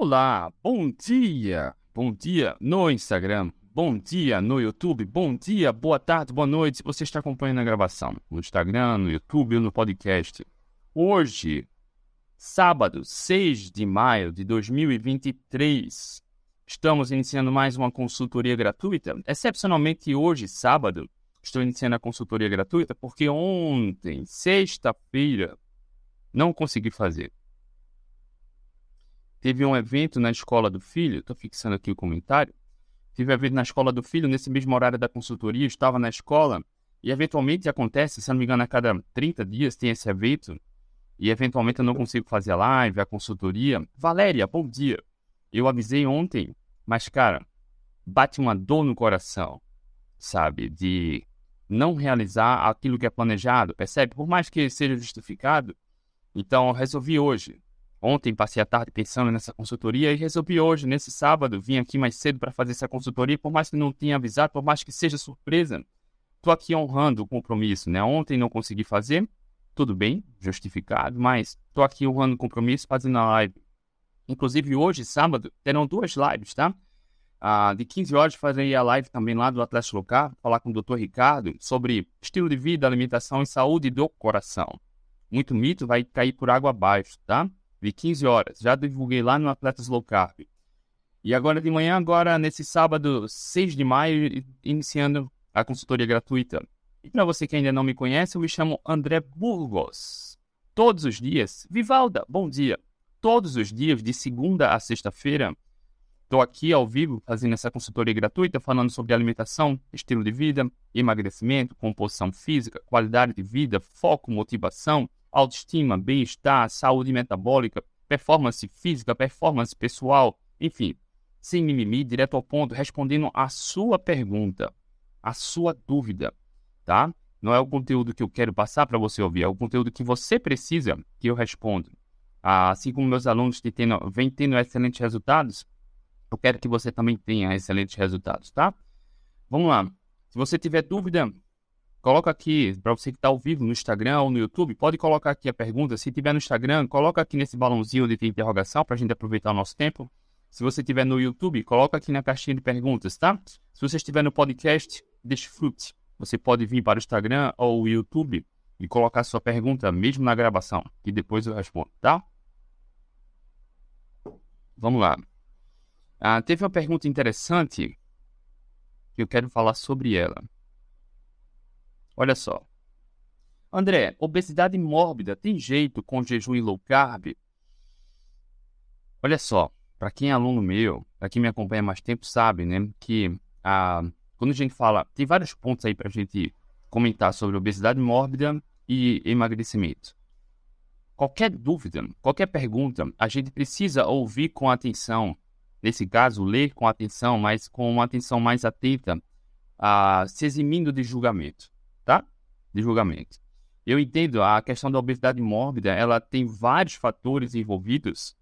Olá, bom dia! Bom dia no Instagram, bom dia no YouTube, bom dia, boa tarde, boa noite. Você está acompanhando a gravação no Instagram, no YouTube ou no podcast. Hoje, sábado, 6 de maio de 2023, estamos iniciando mais uma consultoria gratuita. Excepcionalmente hoje, sábado, estou iniciando a consultoria gratuita porque ontem, sexta-feira, não consegui fazer. Teve um evento na escola do filho, estou fixando aqui o comentário. Tive um evento na escola do filho, nesse mesmo horário da consultoria, estava na escola, e eventualmente acontece, se não me engano, a cada 30 dias tem esse evento, e eventualmente eu não consigo fazer a live, a consultoria. Valéria, bom dia. Eu avisei ontem, mas cara, bate uma dor no coração, sabe? De não realizar aquilo que é planejado, percebe? Por mais que seja justificado. Então, resolvi hoje. Ontem passei a tarde pensando nessa consultoria e resolvi hoje, nesse sábado, vim aqui mais cedo para fazer essa consultoria, por mais que não tenha avisado, por mais que seja surpresa. Estou aqui honrando o compromisso, né? Ontem não consegui fazer, tudo bem, justificado, mas estou aqui honrando o compromisso, fazendo a live. Inclusive hoje, sábado, terão duas lives, tá? Ah, de 15 horas farei a live também lá do Atlético Local, falar com o Dr. Ricardo sobre estilo de vida, alimentação e saúde do coração. Muito mito vai cair por água abaixo, tá? De 15 horas. Já divulguei lá no Atletas Low Carb. E agora de manhã, agora nesse sábado, 6 de maio, iniciando a consultoria gratuita. E para você que ainda não me conhece, eu me chamo André Burgos. Todos os dias, Vivalda, bom dia. Todos os dias, de segunda a sexta-feira, estou aqui ao vivo fazendo essa consultoria gratuita, falando sobre alimentação, estilo de vida, emagrecimento, composição física, qualidade de vida, foco, motivação, autoestima, bem-estar, saúde metabólica, performance física, performance pessoal, enfim, sem mimimi, direto ao ponto, respondendo a sua pergunta, a sua dúvida, tá? Não é o conteúdo que eu quero passar para você ouvir, é o conteúdo que você precisa que eu respondo. Assim como meus alunos têm tendo, vêm tendo excelentes resultados, eu quero que você também tenha excelentes resultados, tá? Vamos lá. Se você tiver dúvida, Coloca aqui, para você que está ao vivo no Instagram ou no YouTube, pode colocar aqui a pergunta. Se tiver no Instagram, coloca aqui nesse balãozinho de interrogação para a gente aproveitar o nosso tempo. Se você estiver no YouTube, coloca aqui na caixinha de perguntas, tá? Se você estiver no podcast, desfrute. Você pode vir para o Instagram ou o YouTube e colocar sua pergunta mesmo na gravação, que depois eu respondo, tá? Vamos lá. Ah, teve uma pergunta interessante que eu quero falar sobre ela. Olha só. André, obesidade mórbida tem jeito com jejum e low carb? Olha só, para quem é aluno meu, para quem me acompanha mais tempo, sabe, né, que ah, quando a gente fala, tem vários pontos aí para a gente comentar sobre obesidade mórbida e emagrecimento. Qualquer dúvida, qualquer pergunta, a gente precisa ouvir com atenção. Nesse caso, ler com atenção, mas com uma atenção mais atenta, ah, se eximindo de julgamento? De julgamento. Eu entendo a questão da obesidade mórbida, ela tem vários fatores envolvidos.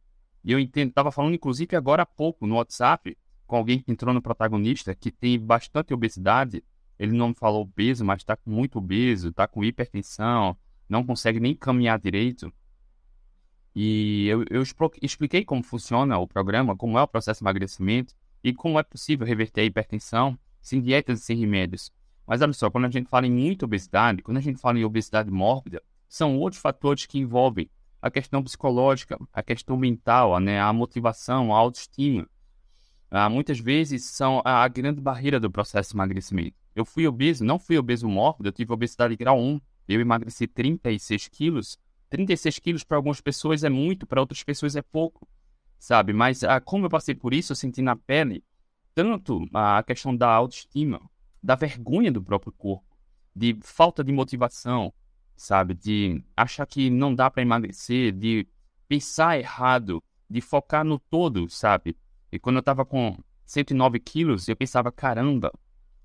E eu entendo, estava falando inclusive agora há pouco no WhatsApp com alguém que entrou no protagonista que tem bastante obesidade. Ele não falou obeso, mas está com muito obeso, está com hipertensão, não consegue nem caminhar direito. E eu, eu expliquei como funciona o programa, como é o processo de emagrecimento e como é possível reverter a hipertensão sem dietas e sem remédios. Mas olha só, quando a gente fala em muita obesidade, quando a gente fala em obesidade mórbida, são outros fatores que envolvem a questão psicológica, a questão mental, né, a motivação, a autoestima. Ah, muitas vezes são a grande barreira do processo de emagrecimento. Eu fui obeso, não fui obeso mórbido, eu tive obesidade grau 1, eu emagreci 36 quilos. 36 quilos para algumas pessoas é muito, para outras pessoas é pouco, sabe? Mas ah, como eu passei por isso, eu senti na pele tanto a questão da autoestima, da vergonha do próprio corpo, de falta de motivação, sabe? De achar que não dá para emagrecer, de pensar errado, de focar no todo, sabe? E quando eu tava com 109 quilos, eu pensava, caramba,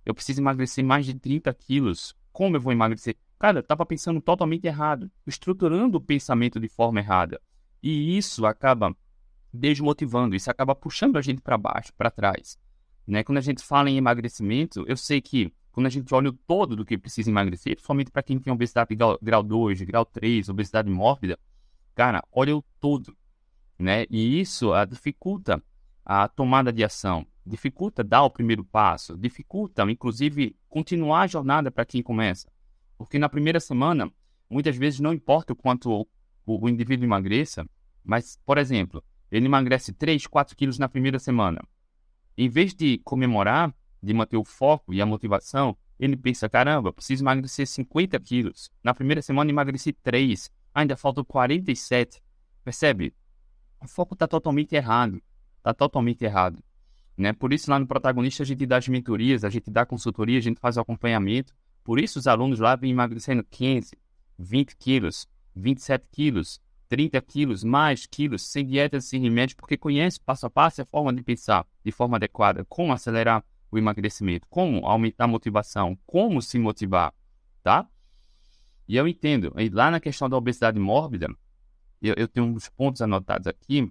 eu preciso emagrecer mais de 30 quilos. Como eu vou emagrecer? Cara, eu tava pensando totalmente errado, estruturando o pensamento de forma errada. E isso acaba desmotivando, isso acaba puxando a gente para baixo, para trás. Né? Quando a gente fala em emagrecimento, eu sei que quando a gente olha o todo do que precisa emagrecer, principalmente para quem tem obesidade grau, grau 2, grau 3, obesidade mórbida, cara, olha o todo. né? E isso a, dificulta a tomada de ação, dificulta dar o primeiro passo, dificulta, inclusive, continuar a jornada para quem começa. Porque na primeira semana, muitas vezes não importa o quanto o, o indivíduo emagreça, mas, por exemplo, ele emagrece 3, 4 quilos na primeira semana. Em vez de comemorar, de manter o foco e a motivação, ele pensa: caramba, preciso emagrecer 50 quilos. Na primeira semana emagreci 3, ainda faltam 47. Percebe? O foco está totalmente errado. Está totalmente errado. Né? Por isso, lá no protagonista, a gente dá as mentorias, a gente dá consultoria, a gente faz o acompanhamento. Por isso, os alunos lá vêm emagrecendo 15, 20 quilos, 27 quilos, 30 quilos, mais quilos, sem dietas, sem remédio, porque conhece passo a passo a forma de pensar de forma adequada, como acelerar o emagrecimento, como aumentar a motivação, como se motivar, tá? E eu entendo, e lá na questão da obesidade mórbida, eu, eu tenho uns pontos anotados aqui,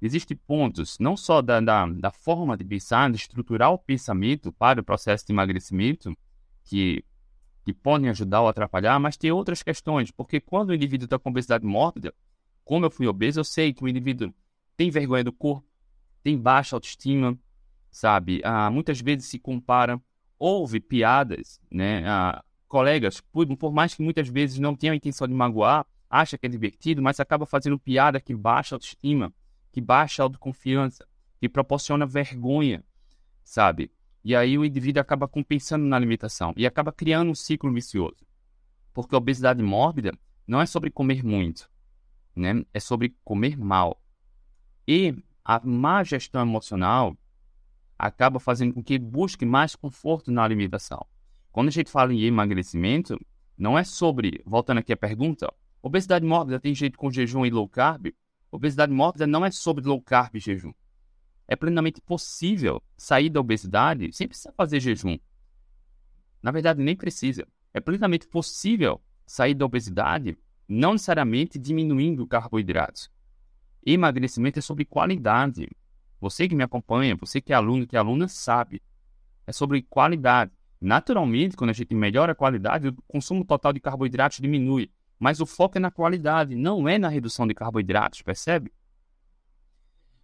existem pontos não só da, da, da, forma de pensar, de estruturar o pensamento para o processo de emagrecimento, que, que podem ajudar ou atrapalhar, mas tem outras questões, porque quando o indivíduo está com obesidade mórbida, como eu fui obeso, eu sei que o indivíduo tem vergonha do corpo, tem baixa autoestima, sabe? Ah, muitas vezes se compara, houve piadas, né? Ah, colegas, por, por mais que muitas vezes não tenham a intenção de magoar, acha que é divertido, mas acaba fazendo piada que baixa autoestima, que baixa autoconfiança, que proporciona vergonha, sabe? E aí o indivíduo acaba compensando na alimentação e acaba criando um ciclo vicioso. Porque a obesidade mórbida não é sobre comer muito, né? É sobre comer mal. E a má gestão emocional acaba fazendo com que busque mais conforto na alimentação. Quando a gente fala em emagrecimento, não é sobre, voltando aqui à pergunta, obesidade mórbida tem jeito com jejum e low carb? Obesidade mórbida não é sobre low carb e jejum. É plenamente possível sair da obesidade sem precisar fazer jejum. Na verdade, nem precisa. É plenamente possível sair da obesidade não necessariamente diminuindo carboidratos. Emagrecimento é sobre qualidade. Você que me acompanha, você que é aluno, que é aluna, sabe. É sobre qualidade. Naturalmente, quando a gente melhora a qualidade, o consumo total de carboidratos diminui. Mas o foco é na qualidade, não é na redução de carboidratos, percebe?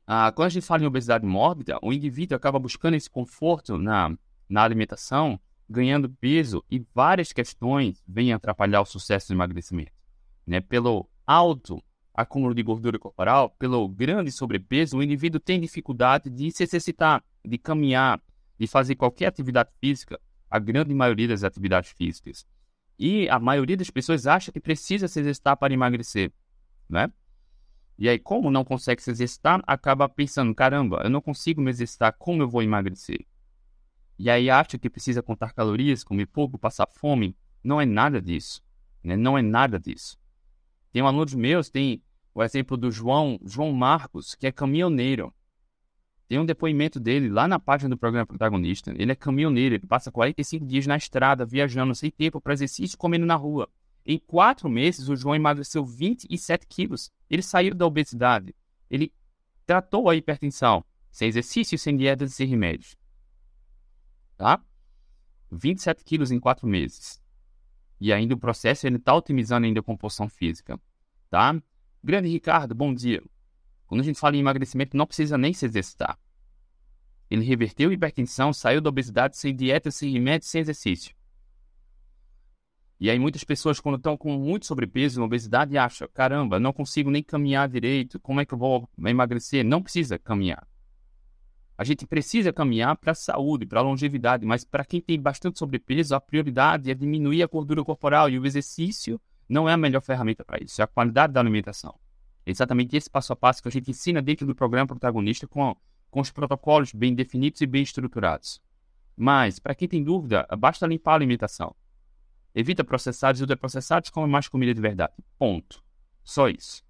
Ah, quando a gente fala em obesidade mórbida, o indivíduo acaba buscando esse conforto na, na alimentação, ganhando peso e várias questões vêm atrapalhar o sucesso do emagrecimento. Né? Pelo alto acúmulo de gordura corporal, pelo grande sobrepeso, o indivíduo tem dificuldade de se exercitar, de caminhar, de fazer qualquer atividade física, a grande maioria das atividades físicas. E a maioria das pessoas acha que precisa se exercitar para emagrecer, né? E aí, como não consegue se exercitar, acaba pensando, caramba, eu não consigo me exercitar, como eu vou emagrecer? E aí acha que precisa contar calorias, comer pouco, passar fome. Não é nada disso, né? Não é nada disso. Tem um alunos meus, tem o exemplo do João, João Marcos, que é caminhoneiro. Tem um depoimento dele lá na página do programa protagonista. Ele é caminhoneiro, ele passa 45 dias na estrada, viajando sem tempo para exercício, comendo na rua. Em quatro meses, o João emagreceu 27 quilos. Ele saiu da obesidade. Ele tratou a hipertensão, sem exercício, sem dieta e sem remédios. Tá? 27 quilos em quatro meses. E ainda o processo ele está otimizando ainda a composição física, tá? Grande Ricardo, bom dia. Quando a gente fala em emagrecimento, não precisa nem se exercitar. Ele reverteu a hipertensão, saiu da obesidade sem dieta, sem remédio, sem exercício. E aí muitas pessoas, quando estão com muito sobrepeso, obesidade, acham, caramba, não consigo nem caminhar direito, como é que eu vou emagrecer? Não precisa caminhar. A gente precisa caminhar para a saúde, para a longevidade, mas para quem tem bastante sobrepeso, a prioridade é diminuir a gordura corporal e o exercício não é a melhor ferramenta para isso, é a qualidade da alimentação. É exatamente esse passo a passo que a gente ensina dentro do programa protagonista com, com os protocolos bem definidos e bem estruturados. Mas, para quem tem dúvida, basta limpar a alimentação. Evita processados e ultraprocessados, come mais comida de verdade. Ponto. Só isso.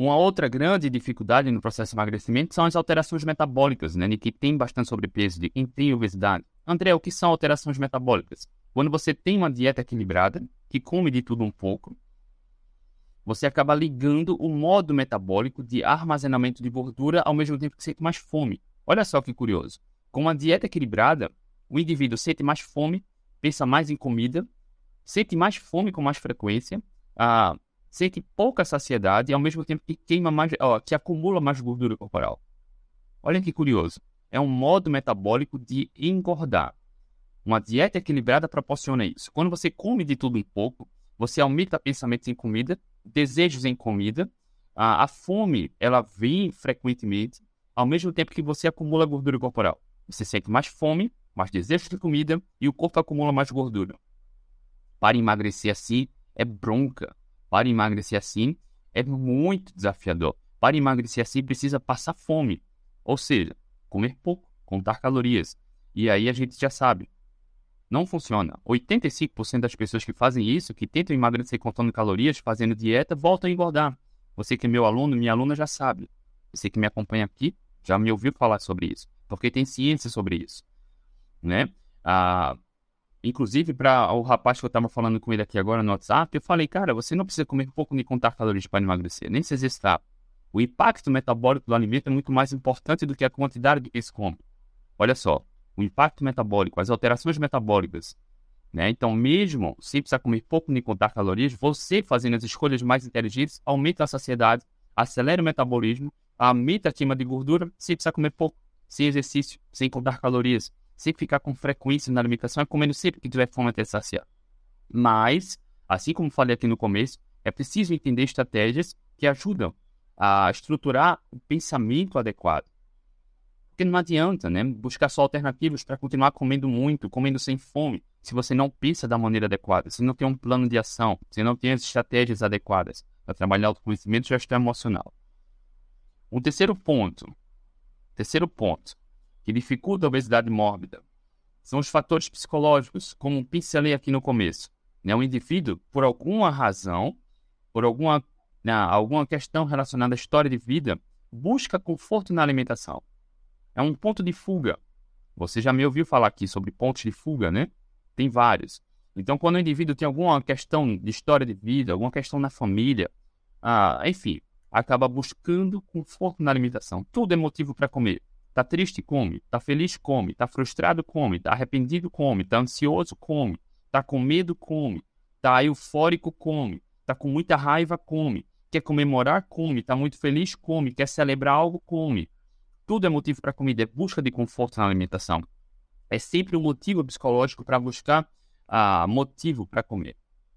Uma outra grande dificuldade no processo de emagrecimento são as alterações metabólicas, né? De quem tem bastante sobrepeso, de quem tem obesidade. André, o que são alterações metabólicas? Quando você tem uma dieta equilibrada, que come de tudo um pouco, você acaba ligando o modo metabólico de armazenamento de gordura ao mesmo tempo que sente mais fome. Olha só que curioso. Com uma dieta equilibrada, o indivíduo sente mais fome, pensa mais em comida, sente mais fome com mais frequência, ah, sente pouca saciedade e ao mesmo tempo que queima mais, ó, que acumula mais gordura corporal. Olha que curioso. É um modo metabólico de engordar. Uma dieta equilibrada proporciona isso. Quando você come de tudo um pouco, você aumenta pensamentos em comida, desejos em comida, a, a fome ela vem frequentemente, ao mesmo tempo que você acumula gordura corporal. Você sente mais fome, mais desejos de comida e o corpo acumula mais gordura. Para emagrecer assim é bronca. Para emagrecer assim é muito desafiador. Para emagrecer assim precisa passar fome, ou seja, comer pouco, contar calorias. E aí a gente já sabe, não funciona. 85% das pessoas que fazem isso, que tentam emagrecer contando calorias, fazendo dieta, voltam a engordar. Você que é meu aluno, minha aluna já sabe. Você que me acompanha aqui já me ouviu falar sobre isso, porque tem ciência sobre isso, né? Ah, inclusive para o rapaz que eu estava falando com ele aqui agora no WhatsApp, eu falei, cara, você não precisa comer pouco nem contar calorias para emagrecer, nem se exercitar. O impacto metabólico do alimento é muito mais importante do que a quantidade que se come. Olha só, o impacto metabólico, as alterações metabólicas. Né? Então, mesmo sem precisar comer pouco nem contar calorias, você fazendo as escolhas mais inteligentes aumenta a saciedade, acelera o metabolismo, aumenta a queima de gordura sem precisar comer pouco, sem exercício, sem contar calorias, sem ficar com frequência na alimentação e comendo sempre que tiver fome até saciar. Mas, assim como falei aqui no começo, é preciso entender estratégias que ajudam a estruturar o pensamento adequado. Porque não adianta, né? Buscar só alternativas para continuar comendo muito, comendo sem fome, se você não pensa da maneira adequada, se não tem um plano de ação, se não tem as estratégias adequadas para trabalhar o autoconhecimento e gestão emocional. Um terceiro ponto, terceiro ponto, que dificulta a obesidade mórbida, são os fatores psicológicos, como pincelei aqui no começo. Né? O indivíduo, por alguma razão, por alguma, né, alguma questão relacionada à história de vida, busca conforto na alimentação é um ponto de fuga. Você já me ouviu falar aqui sobre pontos de fuga, né? Tem vários. Então, quando o indivíduo tem alguma questão de história de vida, alguma questão na família, ah, enfim, acaba buscando conforto na alimentação. Tudo é motivo para comer. Tá triste, come. Tá feliz, come. Tá frustrado, come. Tá arrependido, come. Tá ansioso, come. Tá com medo, come. Tá eufórico, come. Tá com muita raiva, come. Quer comemorar, come. Tá muito feliz, come. Quer celebrar algo, come. Tudo é motivo para comida, é busca de conforto na alimentação. É sempre um motivo psicológico para buscar uh, motivo para comer.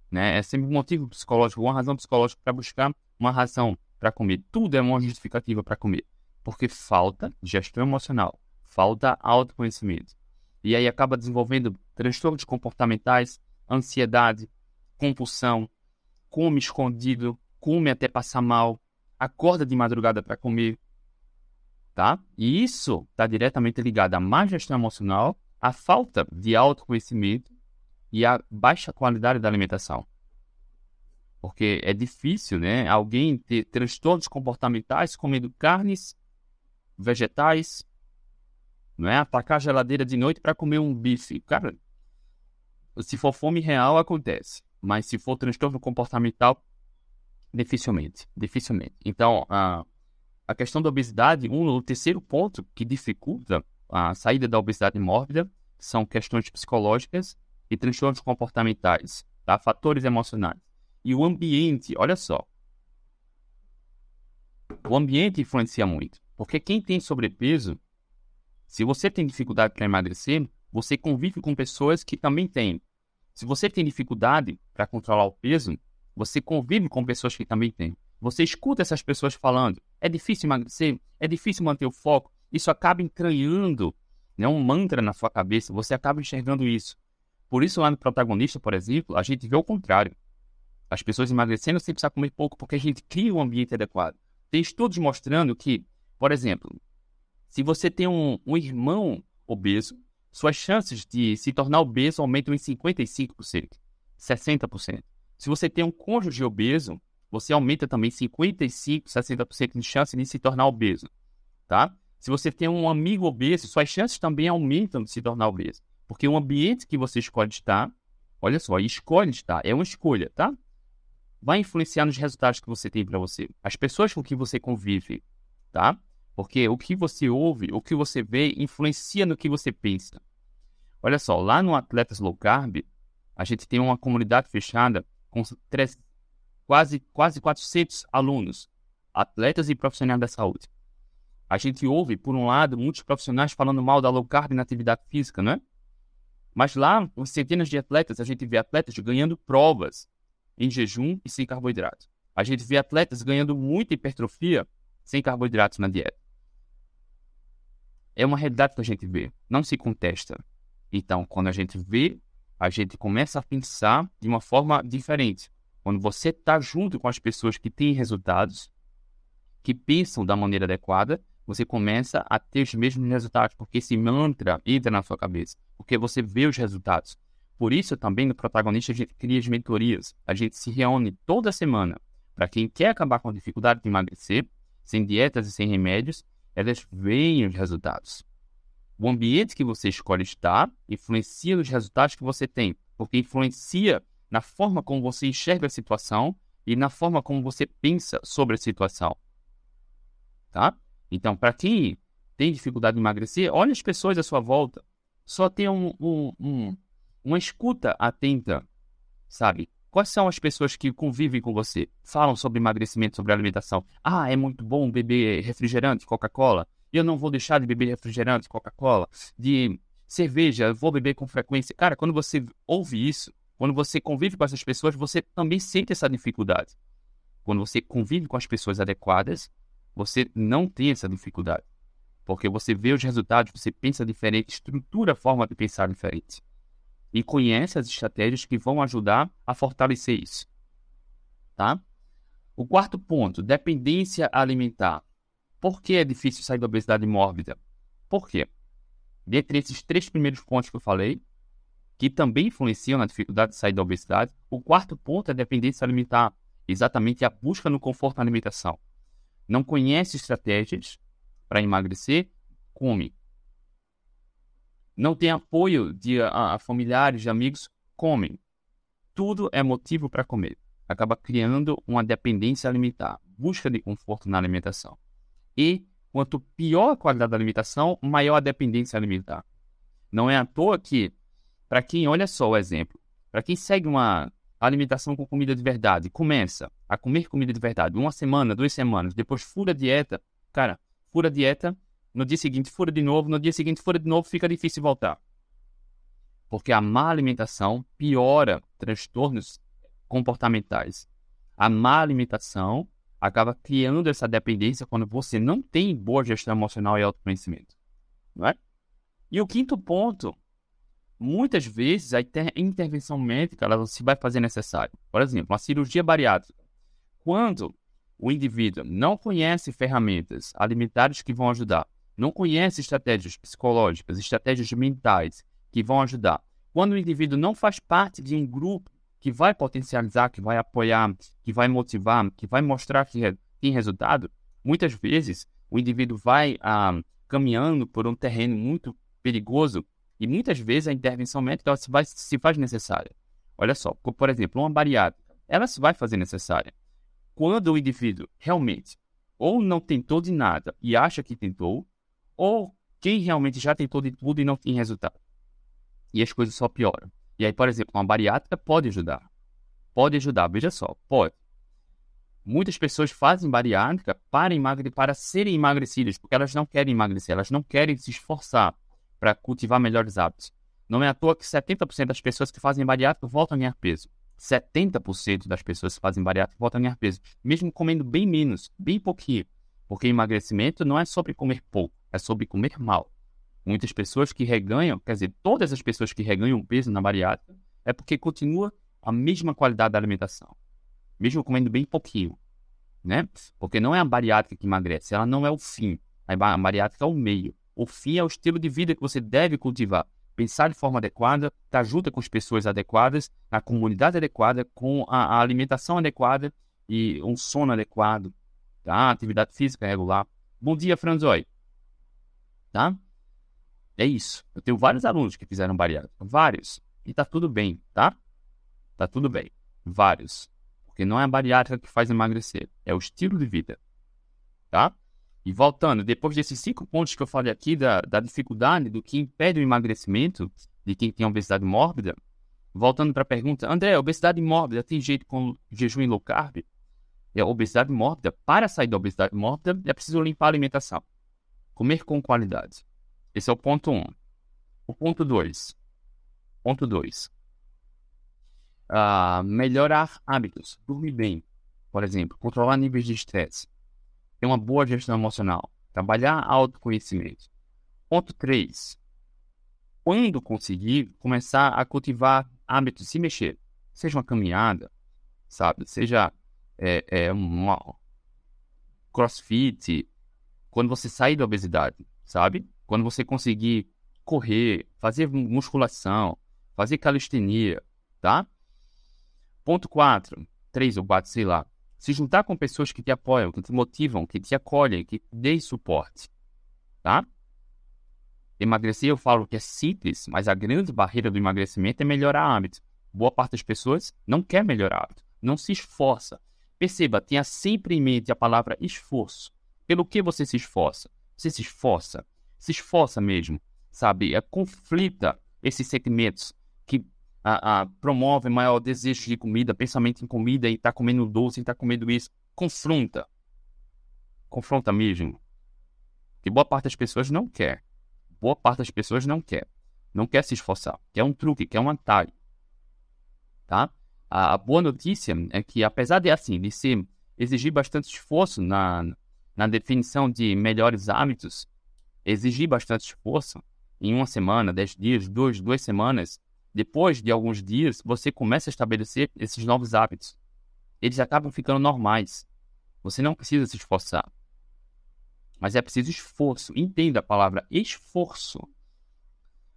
Né? É sempre um motivo psicológico, uma razão psicológica para buscar uma razão para comer. Tudo é uma justificativa para comer. Porque falta gestão emocional, falta autoconhecimento. E aí acaba desenvolvendo transtornos comportamentais, ansiedade, compulsão, come escondido, come até passar mal, acorda de madrugada para comer, tá? E isso está diretamente ligado à má gestão emocional, à falta de autoconhecimento e à baixa qualidade da alimentação. Porque é difícil, né? Alguém ter transtornos comportamentais comendo carnes, vegetais, não é? Atacar a geladeira de noite para comer um bife. Cara, se for fome real, acontece. Mas se for transtorno comportamental, dificilmente. Dificilmente. Então, uh, a questão da obesidade, um, o terceiro ponto que dificulta a saída da obesidade mórbida são questões psicológicas e transtornos comportamentais, tá? fatores emocionais. E o ambiente, olha só. O ambiente influencia muito, porque quem tem sobrepeso, se você tem dificuldade para emagrecer, você convive com pessoas que também têm. Se você tem dificuldade para controlar o peso, você convive com pessoas que também têm. Você escuta essas pessoas falando, é difícil emagrecer, é difícil manter o foco. Isso acaba entranhando né, um mantra na sua cabeça, você acaba enxergando isso. Por isso, lá no protagonista, por exemplo, a gente vê o contrário. As pessoas emagrecendo sem precisar comer pouco porque a gente cria um ambiente adequado. Tem estudos mostrando que, por exemplo, se você tem um, um irmão obeso, suas chances de se tornar obeso aumentam em 55%, 60%. Se você tem um cônjuge obeso, você aumenta também 55, 60% de chance de se tornar obeso, tá? Se você tem um amigo obeso, suas chances também aumentam de se tornar obeso. Porque o ambiente que você escolhe estar, olha só, escolhe estar, é uma escolha, tá? Vai influenciar nos resultados que você tem para você. As pessoas com que você convive, tá? Porque o que você ouve, o que você vê, influencia no que você pensa. Olha só, lá no Atletas Low Carb, a gente tem uma comunidade fechada com quase, quase 400 alunos, atletas e profissionais da saúde. A gente ouve, por um lado, muitos profissionais falando mal da low carb na atividade física, né? Mas lá, com centenas de atletas, a gente vê atletas ganhando provas em jejum e sem carboidrato. A gente vê atletas ganhando muita hipertrofia sem carboidratos na dieta. É uma realidade que a gente vê, não se contesta. Então, quando a gente vê, a gente começa a pensar de uma forma diferente. Quando você está junto com as pessoas que têm resultados, que pensam da maneira adequada, você começa a ter os mesmos resultados, porque esse mantra entra na sua cabeça, porque você vê os resultados. Por isso, também no protagonista, a gente cria as mentorias. A gente se reúne toda semana para quem quer acabar com a dificuldade de emagrecer, sem dietas e sem remédios, elas veem os resultados. O ambiente que você escolhe estar influencia nos resultados que você tem, porque influencia na forma como você enxerga a situação e na forma como você pensa sobre a situação. Tá? Então, para quem tem dificuldade de emagrecer, olhe as pessoas à sua volta. Só tenha um, um, um, uma escuta atenta, sabe? Quais são as pessoas que convivem com você? Falam sobre emagrecimento, sobre alimentação. Ah, é muito bom beber refrigerante, Coca-Cola. Eu não vou deixar de beber refrigerante, Coca-Cola. De cerveja, vou beber com frequência. Cara, quando você ouve isso, quando você convive com essas pessoas, você também sente essa dificuldade. Quando você convive com as pessoas adequadas, você não tem essa dificuldade. Porque você vê os resultados, você pensa diferente, estrutura a forma de pensar diferente. E conhece as estratégias que vão ajudar a fortalecer isso. Tá? O quarto ponto, dependência alimentar. Por que é difícil sair da obesidade mórbida? Por quê? Dentre esses três primeiros pontos que eu falei, que também influenciam na dificuldade de sair da obesidade, o quarto ponto é a dependência alimentar, exatamente a busca no conforto na alimentação não conhece estratégias para emagrecer, come. Não tem apoio de a, a familiares, de amigos, come. Tudo é motivo para comer. Acaba criando uma dependência alimentar, busca de conforto na alimentação. E quanto pior a qualidade da alimentação, maior a dependência alimentar. Não é à toa que, para quem, olha só o exemplo, para quem segue uma alimentação com comida de verdade, começa a comer comida de verdade, uma semana, duas semanas, depois fura a dieta, cara, fura a dieta, no dia seguinte fura de novo, no dia seguinte fura de novo, fica difícil voltar. Porque a má alimentação piora transtornos comportamentais. A má alimentação acaba criando essa dependência quando você não tem boa gestão emocional e autoconhecimento. Não é? E o quinto ponto muitas vezes a intervenção médica ela se vai fazer necessária. Por exemplo, uma cirurgia bariátrica. Quando o indivíduo não conhece ferramentas alimentares que vão ajudar, não conhece estratégias psicológicas, estratégias mentais que vão ajudar, quando o indivíduo não faz parte de um grupo que vai potencializar, que vai apoiar, que vai motivar, que vai mostrar que tem resultado, muitas vezes o indivíduo vai ah, caminhando por um terreno muito perigoso e muitas vezes a intervenção médica se, vai, se faz necessária. Olha só, por exemplo, uma bariátrica, ela se vai fazer necessária. Quando o indivíduo realmente ou não tentou de nada e acha que tentou, ou quem realmente já tentou de tudo e não tem resultado. E as coisas só pioram. E aí, por exemplo, uma bariátrica pode ajudar. Pode ajudar, veja só, pode. Muitas pessoas fazem bariátrica para, emagre... para serem emagrecidas, porque elas não querem emagrecer, elas não querem se esforçar para cultivar melhores hábitos. Não é à toa que 70% das pessoas que fazem bariátrica voltam a ganhar peso. 70% das pessoas que fazem bariátrica voltam a ganhar peso, mesmo comendo bem menos, bem pouquinho. Porque emagrecimento não é sobre comer pouco, é sobre comer mal. Muitas pessoas que reganham, quer dizer, todas as pessoas que reganham peso na bariátrica, é porque continua a mesma qualidade da alimentação, mesmo comendo bem pouquinho, né? Porque não é a bariátrica que emagrece, ela não é o fim, a bariátrica é o meio. O fim é o estilo de vida que você deve cultivar. Pensar de forma adequada, estar junto com as pessoas adequadas, na comunidade adequada, com a, a alimentação adequada e um sono adequado, tá? Atividade física regular. Bom dia, Franzoi. Tá? É isso. Eu tenho vários alunos que fizeram bariátrica. Vários. E tá tudo bem, tá? Tá tudo bem. Vários. Porque não é a bariátrica que faz emagrecer. É o estilo de vida. Tá? E voltando, depois desses cinco pontos que eu falei aqui da, da dificuldade, do que impede o emagrecimento de quem tem obesidade mórbida, Voltando para a pergunta, André, obesidade mórbida tem jeito com jejum e low carb? É obesidade mórbida. Para sair da obesidade mórbida, é preciso limpar a alimentação. Comer com qualidade. Esse é o ponto 1. Um. O ponto 2. Ponto 2. Uh, ah, melhorar hábitos. Dormir bem, por exemplo. Controlar níveis de estresse. Ter uma boa gestão emocional. Trabalhar autoconhecimento. Ponto 3. Quando conseguir, começar a cultivar hábitos, se mexer. Seja uma caminhada, sabe? Seja é, é crossfit. Quando você sair da obesidade, sabe? Quando você conseguir correr, fazer musculação, fazer calistenia, tá? Ponto 4, 3 ou 4, sei lá. Se juntar com pessoas que te apoiam, que te motivam, que te acolhem, que te deem suporte, tá? Emagrecer, eu falo que é simples, mas a grande barreira do emagrecimento é melhorar hábitos. Boa parte das pessoas não quer melhorar hábitos, não se esforça. Perceba, tenha sempre em mente a palavra esforço. Pelo que você se esforça? Você se esforça, se esforça mesmo, sabe? É, conflita esses sentimentos que a, a, promovem maior desejo de comida, pensamento em comida, e tá comendo doce, estar tá comendo isso. Confronta. Confronta mesmo. Que boa parte das pessoas não quer boa parte das pessoas não quer. Não quer se esforçar. Quer um truque, quer um atalho. Tá? A, a boa notícia é que, apesar de assim, de se exigir bastante esforço na, na definição de melhores hábitos, exigir bastante esforço em uma semana, dez dias, duas, duas semanas, depois de alguns dias, você começa a estabelecer esses novos hábitos. Eles acabam ficando normais. Você não precisa se esforçar. Mas é preciso esforço. Entenda a palavra esforço.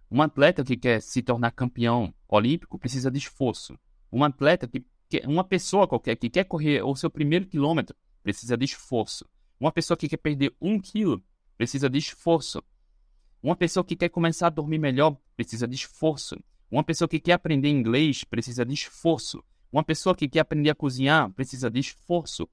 Um atleta que quer se tornar campeão olímpico precisa de esforço. Um atleta que, que uma pessoa qualquer que quer correr o seu primeiro quilômetro precisa de esforço. Uma pessoa que quer perder um quilo precisa de esforço. Uma pessoa que quer começar a dormir melhor precisa de esforço. Uma pessoa que quer aprender inglês precisa de esforço. Uma pessoa que quer aprender a cozinhar precisa de esforço.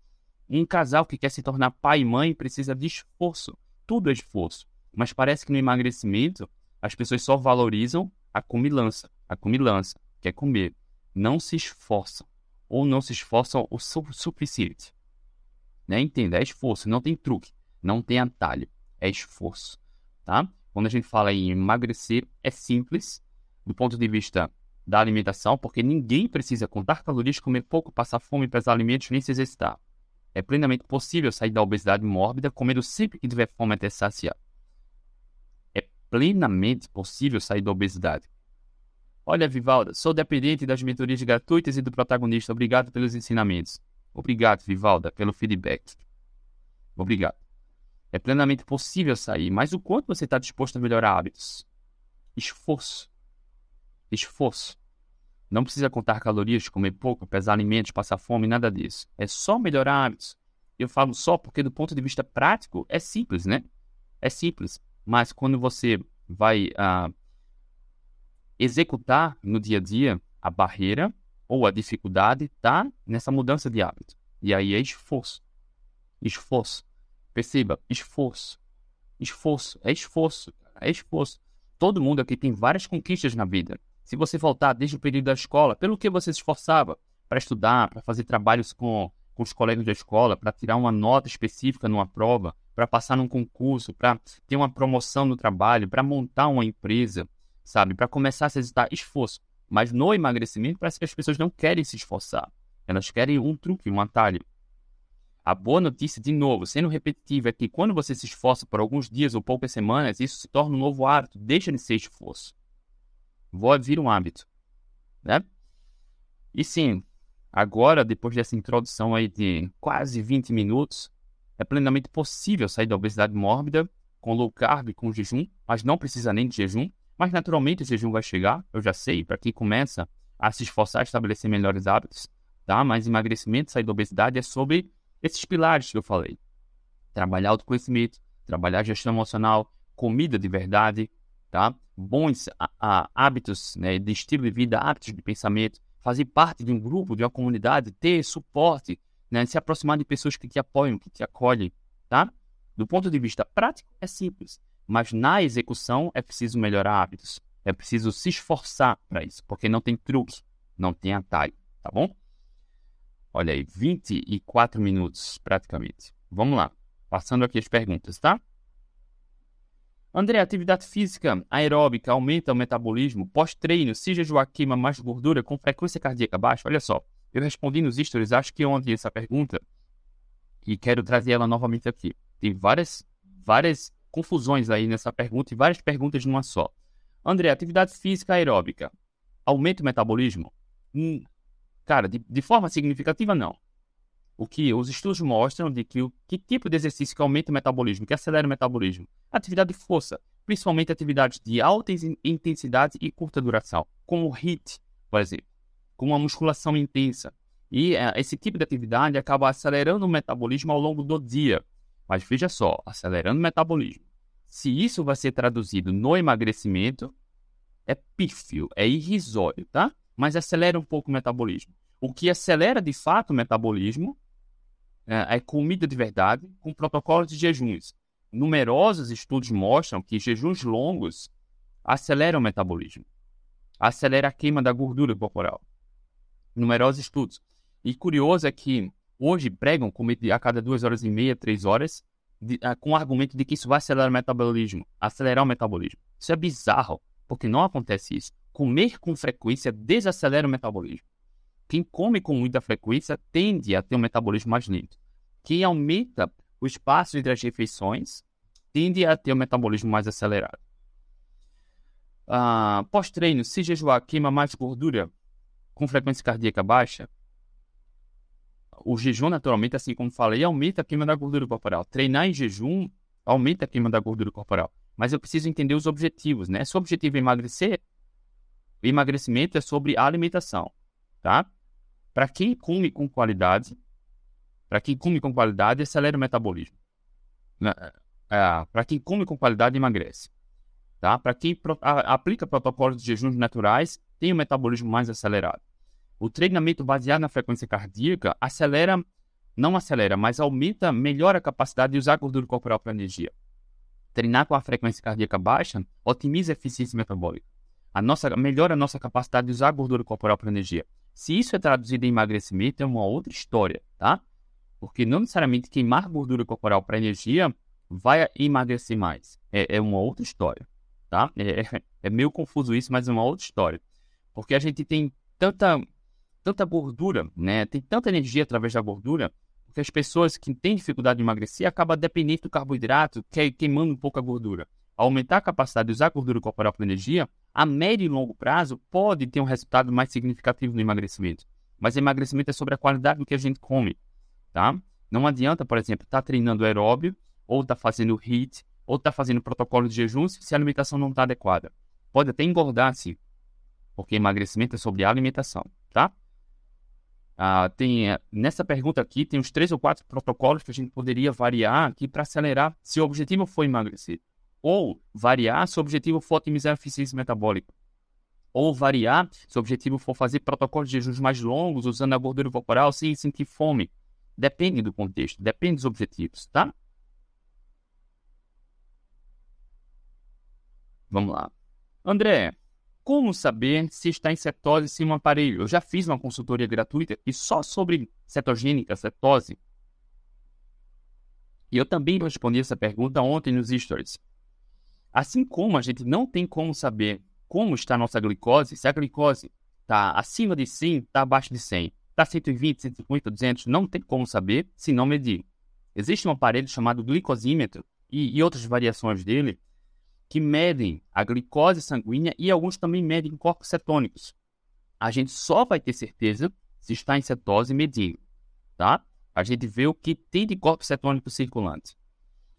Um casal que quer se tornar pai e mãe precisa de esforço. Tudo é esforço. Mas parece que no emagrecimento as pessoas só valorizam a comilança. A comilança, que é comer. Não se esforçam. Ou não se esforçam o su suficiente. Né? Entenda, é esforço, não tem truque, não tem atalho. É esforço. Tá? Quando a gente fala em emagrecer, é simples do ponto de vista da alimentação, porque ninguém precisa contar calorias, comer pouco, passar fome, pesar alimentos, nem se exercitar. É plenamente possível sair da obesidade mórbida comendo sempre que tiver fome até saciar. É plenamente possível sair da obesidade. Olha, Vivalda, sou dependente das mentorias gratuitas e do protagonista. Obrigado pelos ensinamentos. Obrigado, Vivalda, pelo feedback. Obrigado. É plenamente possível sair, mas o quanto você está disposto a melhorar hábitos? Esforço. Esforço. Não precisa contar calorias, comer pouco, pesar alimentos, passar fome, nada disso. É só melhorar hábitos. Eu falo só porque, do ponto de vista prático, é simples, né? É simples. Mas quando você vai uh, executar no dia a dia, a barreira ou a dificuldade está nessa mudança de hábito. E aí é esforço. Esforço. Perceba, esforço. Esforço. É esforço. É esforço. Todo mundo aqui tem várias conquistas na vida. Se você voltar desde o período da escola, pelo que você se esforçava para estudar, para fazer trabalhos com, com os colegas da escola, para tirar uma nota específica numa prova, para passar num concurso, para ter uma promoção no trabalho, para montar uma empresa, sabe? Para começar a se exercitar esforço. Mas no emagrecimento parece que as pessoas não querem se esforçar. Elas querem um truque, um atalho. A boa notícia, de novo, sendo repetitivo, é que quando você se esforça por alguns dias ou poucas semanas, isso se torna um novo hábito, deixa de ser esforço vir um hábito, né? E sim, agora, depois dessa introdução aí de quase 20 minutos, é plenamente possível sair da obesidade mórbida com low carb, com jejum, mas não precisa nem de jejum. Mas naturalmente o jejum vai chegar, eu já sei, para quem começa a se esforçar a estabelecer melhores hábitos, tá? Mas emagrecimento, sair da obesidade é sobre esses pilares que eu falei. Trabalhar autoconhecimento, trabalhar gestão emocional, comida de verdade, tá? bons a, a, hábitos né, de estilo de vida, hábitos de pensamento, fazer parte de um grupo, de uma comunidade, ter suporte, né, se aproximar de pessoas que te apoiam, que te acolhem, tá? Do ponto de vista prático, é simples, mas na execução é preciso melhorar hábitos. É preciso se esforçar para isso, porque não tem truque, não tem atalho, tá bom? Olha aí, 24 minutos praticamente. Vamos lá, passando aqui as perguntas, tá? André, atividade física aeróbica aumenta o metabolismo? Pós-treino, se jejuar queima mais gordura com frequência cardíaca baixa? Olha só, eu respondi nos stories, acho que ontem essa pergunta, e quero trazer ela novamente aqui. Tem várias, várias confusões aí nessa pergunta e várias perguntas numa só. André, atividade física aeróbica aumenta o metabolismo? Hum, cara, de, de forma significativa, não. O que os estudos mostram de que o que tipo de exercício que aumenta o metabolismo, que acelera o metabolismo? Atividade de força, principalmente atividades de alta intensidade e curta duração, como o HIIT, por exemplo, como a musculação intensa. E uh, esse tipo de atividade acaba acelerando o metabolismo ao longo do dia. Mas veja só, acelerando o metabolismo. Se isso vai ser traduzido no emagrecimento, é pífio, é irrisório, tá? Mas acelera um pouco o metabolismo. O que acelera de fato o metabolismo é, é comida de verdade com protocolos de jejuns. Numerosos estudos mostram que jejuns longos aceleram o metabolismo, acelera a queima da gordura corporal. Numerosos estudos. E curioso é que hoje pregam comida a cada duas horas e meia, três horas, de, uh, com o argumento de que isso vai acelerar o metabolismo, acelerar o metabolismo. Isso é bizarro, porque não acontece isso. Comer com frequência desacelera o metabolismo. Quem come com muita frequência tende a ter um metabolismo mais lento. Quem aumenta o espaço entre as refeições tende a ter um metabolismo mais acelerado. Ah, Pós-treino, se jejuar queima mais gordura com frequência cardíaca baixa, o jejum, naturalmente, assim como falei, aumenta a queima da gordura corporal. Treinar em jejum aumenta a queima da gordura corporal. Mas eu preciso entender os objetivos, né? Se o objetivo é emagrecer, o emagrecimento é sobre alimentação, tá? Para quem come com qualidade, para quem come com qualidade, acelera o metabolismo. Né? É, para quem come com qualidade, emagrece. Tá? Para quem aplica protocolos de jejuns naturais, tem o metabolismo mais acelerado. O treinamento baseado na frequência cardíaca acelera, não acelera, mas aumenta, melhora a capacidade de usar a gordura corporal para energia. Treinar com a frequência cardíaca baixa otimiza a eficiência metabólica. A nossa, melhora a nossa capacidade de usar a gordura corporal para energia. Se isso é traduzido em emagrecimento, é uma outra história, tá? Porque não necessariamente queimar gordura corporal para energia vai emagrecer mais. É, é, uma outra história, tá? É, é meio confuso isso, mas é uma outra história. Porque a gente tem tanta, tanta gordura, né? Tem tanta energia através da gordura, que as pessoas que têm dificuldade de emagrecer acabam dependendo do carboidrato, queimando um pouco a gordura. aumentar a capacidade de usar a gordura corporal para energia, a médio e longo prazo pode ter um resultado mais significativo no emagrecimento. Mas emagrecimento é sobre a qualidade do que a gente come, tá? Não adianta, por exemplo, estar tá treinando aeróbio, ou estar tá fazendo HIIT, ou estar tá fazendo protocolo de jejum se a alimentação não está adequada. Pode até engordar, sim, porque emagrecimento é sobre a alimentação, tá? Ah, tem, eh, nessa pergunta aqui, tem uns três ou quatro protocolos que a gente poderia variar aqui para acelerar se o objetivo for emagrecer. Ou variar se o objetivo for otimizar a eficiência metabólica. Ou variar se o objetivo for fazer protocolos de jejuns mais longos, usando a gordura corporal sem sentir fome. Depende do contexto, depende dos objetivos, tá? Vamos lá. André, como saber se está em cetose sem um aparelho? Eu já fiz uma consultoria gratuita e só sobre cetogênica, cetose. E eu também respondi essa pergunta ontem nos stories. Assim como a gente não tem como saber como está a nossa glicose, se a glicose está acima de 100, está abaixo de 100, está 120, 150, 200, não tem como saber se não medir. Existe um aparelho chamado glicosímetro e, e outras variações dele que medem a glicose sanguínea e alguns também medem corpos cetônicos. A gente só vai ter certeza se está em cetose medindo, tá? A gente vê o que tem de corpo cetônico circulante.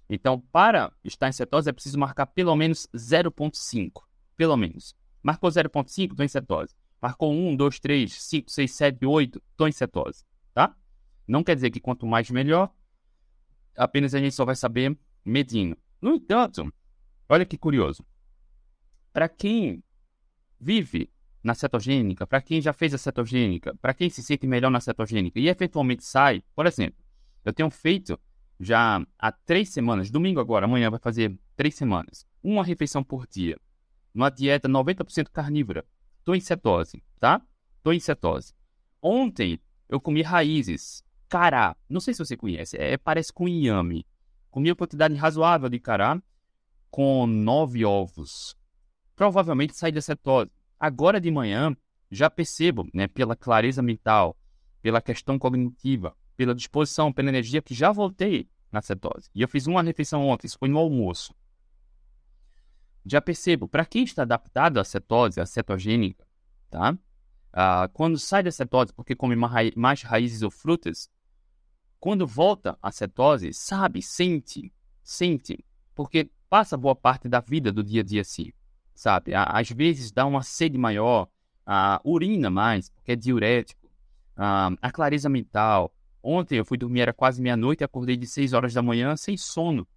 Então, para estar em cetose, é preciso marcar pelo menos 0,5. Pelo menos. Marcou 0,5, estou em cetose. Marcou 1, 2, 3, 5, 6, 7, 8, estou em cetose. Tá? Não quer dizer que quanto mais melhor, apenas a gente só vai saber medindo. No entanto, olha que curioso. Para quem vive na cetogênica, para quem já fez a cetogênica, para quem se sente melhor na cetogênica e eventualmente sai, por exemplo, eu tenho feito já há três semanas, domingo agora, amanhã vai fazer três semanas, uma refeição por dia. numa dieta 90% carnívora. Tô em cetose, tá? Tô em cetose. Ontem eu comi raízes, cará. Não sei se você conhece, é, parece com inhame. Comi uma quantidade razoável de cará com nove ovos. Provavelmente saí da cetose. Agora de manhã, já percebo, né, pela clareza mental, pela questão cognitiva, pela disposição, pela energia, que já voltei na cetose. E eu fiz uma refeição ontem, isso foi no almoço. Já percebo, para quem está adaptado à cetose, à cetogênica, tá? Ah, quando sai da cetose, porque come mais raízes ou frutas, quando volta à cetose, sabe, sente, sente, porque passa boa parte da vida do dia a dia assim, sabe? Às vezes dá uma sede maior, a urina mais, porque é diurético, a, a clareza mental. Ontem eu fui dormir, era quase meia-noite acordei de 6 horas da manhã sem sono.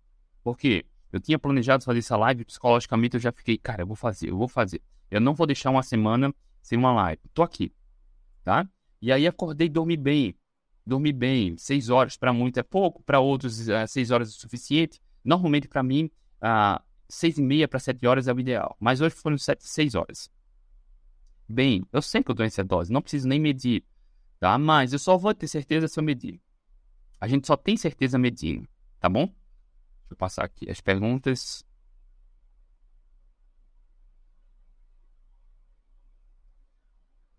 Por quê? Eu tinha planejado fazer essa live, psicologicamente eu já fiquei, cara, eu vou fazer, eu vou fazer. Eu não vou deixar uma semana sem uma live. Tô aqui, tá? E aí acordei, dormi bem, dormi bem. Seis horas para muito é pouco, para outros uh, seis horas é suficiente. Normalmente para mim, uh, seis e meia para sete horas é o ideal. Mas hoje foram sete, seis horas. Bem, eu sei que eu estou em cetose, não preciso nem medir, tá? Mas eu só vou ter certeza se eu medir. A gente só tem certeza medindo, tá bom? Deixa eu passar aqui as perguntas.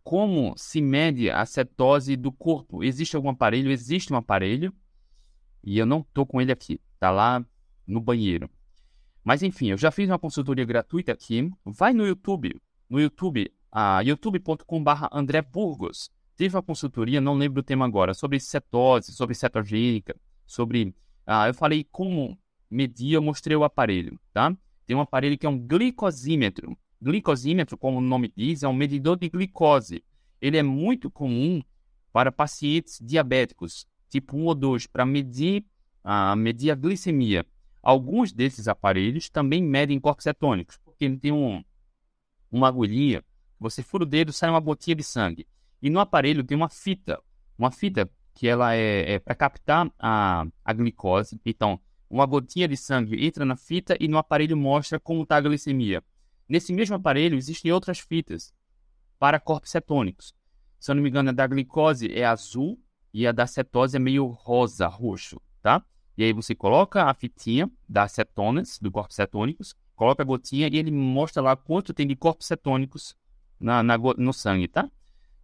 Como se mede a cetose do corpo? Existe algum aparelho? Existe um aparelho. E eu não estou com ele aqui. Está lá no banheiro. Mas enfim, eu já fiz uma consultoria gratuita aqui. Vai no YouTube. No YouTube, a youtube.com.br André Burgos. Tive uma consultoria, não lembro o tema agora, sobre cetose, sobre cetogênica, sobre. Ah, eu falei como medir, eu mostrei o aparelho, tá? Tem um aparelho que é um glicosímetro. Glicosímetro, como o nome diz, é um medidor de glicose. Ele é muito comum para pacientes diabéticos, tipo 1 ou 2, para medir, uh, medir a glicemia. Alguns desses aparelhos também medem corpos cetônicos, porque ele tem um, uma agulhinha, você fura o dedo, sai uma gotinha de sangue. E no aparelho tem uma fita, uma fita que ela é, é para captar a, a glicose. Então, uma gotinha de sangue entra na fita e no aparelho mostra como está a glicemia. Nesse mesmo aparelho existem outras fitas para corpos cetônicos. Se eu não me engano, a da glicose é azul e a da cetose é meio rosa, roxo, tá? E aí você coloca a fitinha das cetonas, do corpos cetônicos, coloca a gotinha e ele mostra lá quanto tem de corpos cetônicos na, na, no sangue, tá?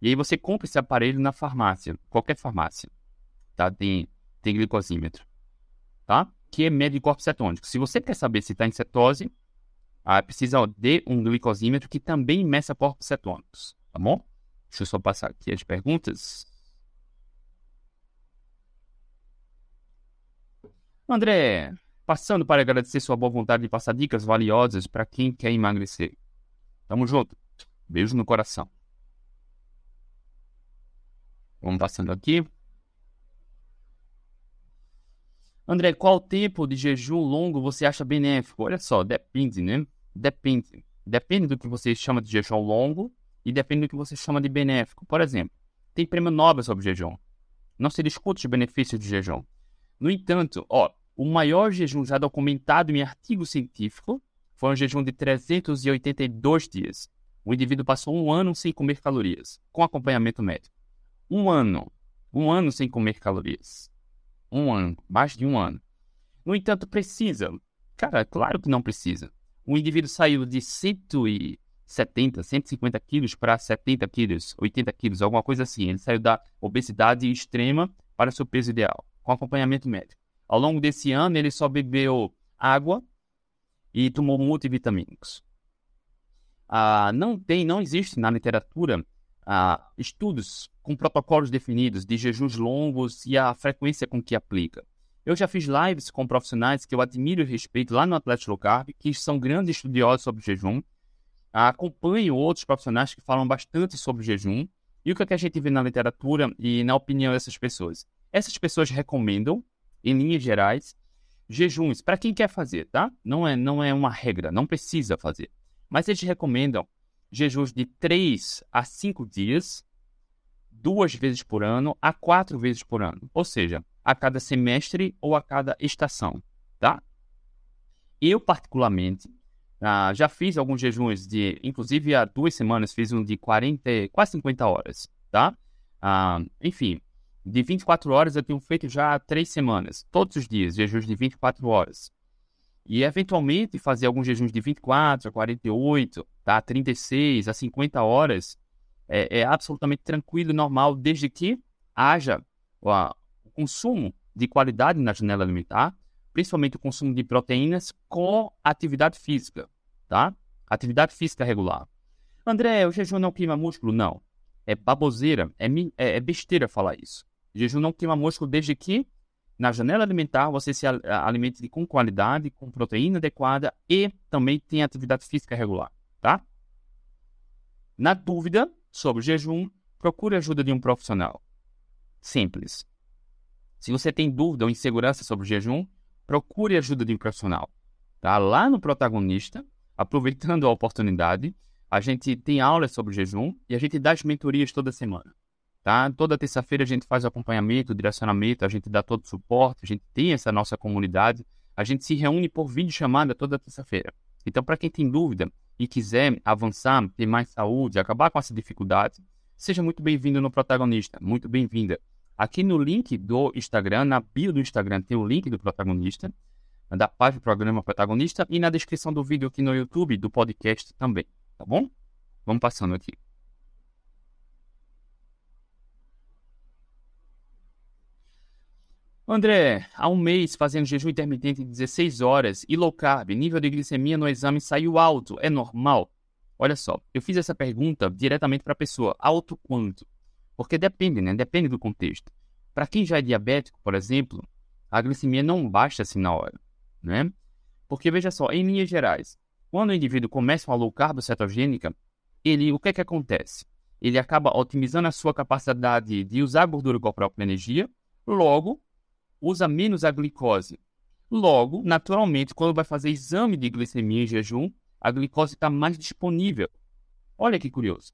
E aí você compra esse aparelho na farmácia, qualquer farmácia, tá? Tem, tem glicosímetro, tá? que é mede corpos cetônicos. Se você quer saber se está em cetose, ah, precisa de um glicosímetro que também meça corpos cetônicos, tá bom? Deixa eu só passar aqui as perguntas. André, passando para agradecer sua boa vontade de passar dicas valiosas para quem quer emagrecer. Tamo junto. Beijo no coração. Vamos passando aqui. André, qual tempo de jejum longo você acha benéfico? Olha só, depende, né? Depende. Depende do que você chama de jejum longo e depende do que você chama de benéfico. Por exemplo, tem prêmio Nobel sobre jejum. Não se discute os benefícios de jejum. No entanto, ó, o maior jejum já documentado em artigo científico foi um jejum de 382 dias. O indivíduo passou um ano sem comer calorias, com acompanhamento médico. Um ano. Um ano sem comer calorias. Um ano, mais de um ano. No entanto, precisa. Cara, claro que não precisa. O indivíduo saiu de 170, 150 quilos para 70 quilos, 80 quilos, alguma coisa assim. Ele saiu da obesidade extrema para seu peso ideal, com acompanhamento médico. Ao longo desse ano, ele só bebeu água e tomou multivitamínicos. Ah, não tem, não existe na literatura ah, estudos com protocolos definidos de jejuns longos e a frequência com que aplica. Eu já fiz lives com profissionais que eu admiro e respeito lá no Atlético Low Carb, que são grandes estudiosos sobre jejum. Acompanho outros profissionais que falam bastante sobre jejum. E o que, é que a gente vê na literatura e na opinião dessas pessoas? Essas pessoas recomendam, em linhas gerais, jejuns para quem quer fazer, tá? Não é, não é uma regra, não precisa fazer. Mas eles recomendam jejuns de 3 a 5 dias, duas vezes por ano a quatro vezes por ano, ou seja, a cada semestre ou a cada estação, tá? Eu, particularmente, Ah, já fiz alguns jejuns de, inclusive há duas semanas fiz um de 40, quase 50 horas, tá? Ah, enfim, de 24 horas eu tenho feito já há três semanas, todos os dias, jejuns de 24 horas. E eventualmente fazer alguns jejuns de 24 a 48, tá? 36 a 50 horas é, é absolutamente tranquilo e normal, desde que haja o consumo de qualidade na janela alimentar, principalmente o consumo de proteínas com atividade física, tá? Atividade física regular. André, o jejum não queima músculo? Não. É baboseira, é, é, é besteira falar isso. Jejum não queima músculo desde que na janela alimentar você se alimente com qualidade, com proteína adequada e também tem atividade física regular, tá? Na dúvida sobre jejum, procure a ajuda de um profissional. Simples. Se você tem dúvida ou insegurança sobre jejum, procure a ajuda de um profissional. Tá? Lá no protagonista, aproveitando a oportunidade, a gente tem aulas sobre jejum e a gente dá as mentorias toda semana. Tá? Toda terça-feira a gente faz acompanhamento, direcionamento, a gente dá todo o suporte, a gente tem essa nossa comunidade, a gente se reúne por vídeo chamada toda terça-feira. Então, para quem tem dúvida e quiser avançar, ter mais saúde, acabar com essa dificuldade, seja muito bem-vindo no protagonista, muito bem-vinda. Aqui no link do Instagram, na bio do Instagram, tem o link do protagonista, da página do programa protagonista e na descrição do vídeo aqui no YouTube, do podcast também, tá bom? Vamos passando aqui. André, há um mês fazendo jejum intermitente de 16 horas e low carb, nível de glicemia no exame saiu alto, é normal? Olha só, eu fiz essa pergunta diretamente para a pessoa, alto quanto? Porque depende, né? Depende do contexto. Para quem já é diabético, por exemplo, a glicemia não baixa assim na hora, né? Porque veja só, em linhas gerais, quando o indivíduo começa uma low carb cetogênica, ele, o que é que acontece? Ele acaba otimizando a sua capacidade de usar a gordura corporal para energia, logo usa menos a glicose. Logo, naturalmente, quando vai fazer exame de glicemia em jejum, a glicose está mais disponível. Olha que curioso.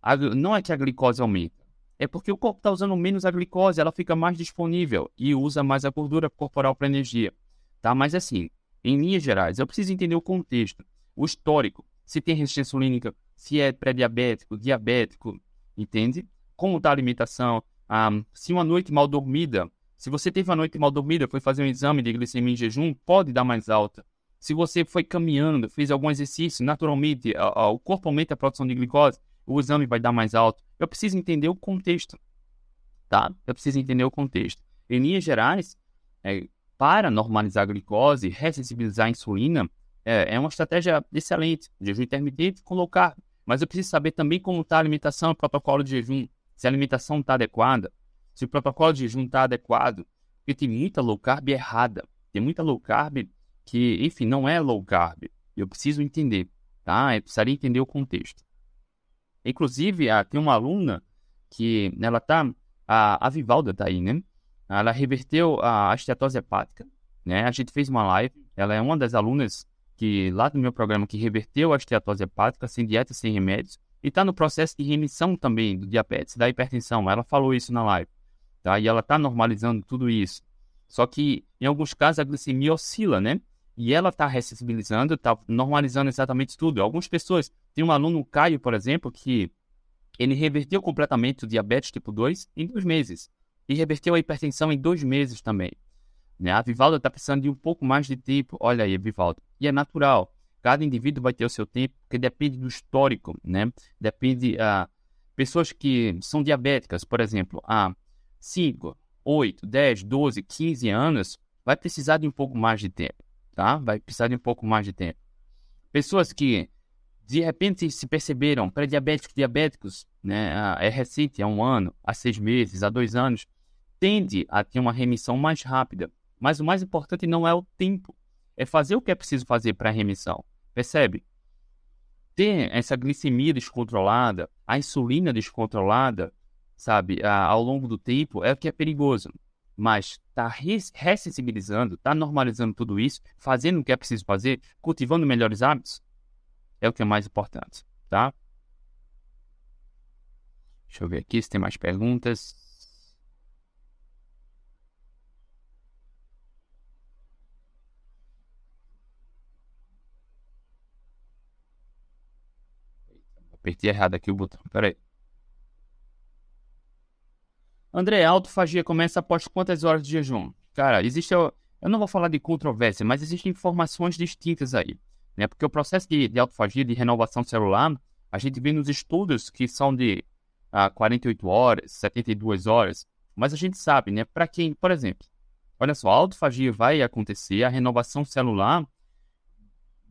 A, não é que a glicose aumenta, é porque o corpo está usando menos a glicose, ela fica mais disponível e usa mais a gordura corporal para energia. Tá? Mas assim, em linhas gerais, eu preciso entender o contexto, o histórico, se tem resistência insulínica, se é pré-diabético, diabético, entende? Como está a alimentação, ah, se uma noite mal dormida se você teve uma noite mal dormida, foi fazer um exame de glicemia em jejum, pode dar mais alta. Se você foi caminhando, fez algum exercício, naturalmente a, a, o corpo aumenta a produção de glicose, o exame vai dar mais alto. Eu preciso entender o contexto, tá? Eu preciso entender o contexto. Em linhas gerais, é, para normalizar a glicose, ressensibilizar a insulina, é, é uma estratégia excelente, jejum intermitente com low carb. Mas eu preciso saber também como está a alimentação, o protocolo de jejum, se a alimentação está adequada, se o protocolo de jejum está adequado, porque tem muita low carb errada. Tem muita low carb que, enfim, não é low carb. Eu preciso entender, tá? Eu precisaria entender o contexto. Inclusive, ah, tem uma aluna que ela tá, a, a Vivalda tá aí, né? Ela reverteu a esteatose hepática, né? A gente fez uma live, ela é uma das alunas que lá do meu programa que reverteu a esteatose hepática sem dieta, sem remédios, e está no processo de remissão também do diabetes, da hipertensão. Ela falou isso na live tá? E ela está normalizando tudo isso. Só que, em alguns casos, a glicemia oscila, né? E ela está ressensibilizando, está normalizando exatamente tudo. Algumas pessoas, tem um aluno, Caio, por exemplo, que ele reverteu completamente o diabetes tipo 2 em dois meses. E reverteu a hipertensão em dois meses também. Né? A Vivalda está precisando de um pouco mais de tempo. Olha aí, Vivalda. E é natural. Cada indivíduo vai ter o seu tempo, porque depende do histórico, né? Depende... Uh, pessoas que são diabéticas, por exemplo, ah, 5, 8, 10, 12, 15 anos, vai precisar de um pouco mais de tempo, tá? Vai precisar de um pouco mais de tempo. Pessoas que de repente se perceberam pré-diabéticos, diabéticos, né? É recente, há um ano, há seis meses, há dois anos, tende a ter uma remissão mais rápida. Mas o mais importante não é o tempo, é fazer o que é preciso fazer para a remissão. Percebe? Ter essa glicemia descontrolada, a insulina descontrolada, sabe, ao longo do tempo, é o que é perigoso. Mas tá ressensibilizando, tá normalizando tudo isso, fazendo o que é preciso fazer, cultivando melhores hábitos, é o que é mais importante, tá? Deixa eu ver aqui se tem mais perguntas. Apertei errado aqui o botão. Pera aí. André, autofagia começa após quantas horas de jejum? Cara, existe. Eu não vou falar de controvérsia, mas existem informações distintas aí. Né? Porque o processo de, de autofagia, de renovação celular, a gente vê nos estudos que são de ah, 48 horas, 72 horas. Mas a gente sabe, né? Para quem, por exemplo, olha só, a autofagia vai acontecer, a renovação celular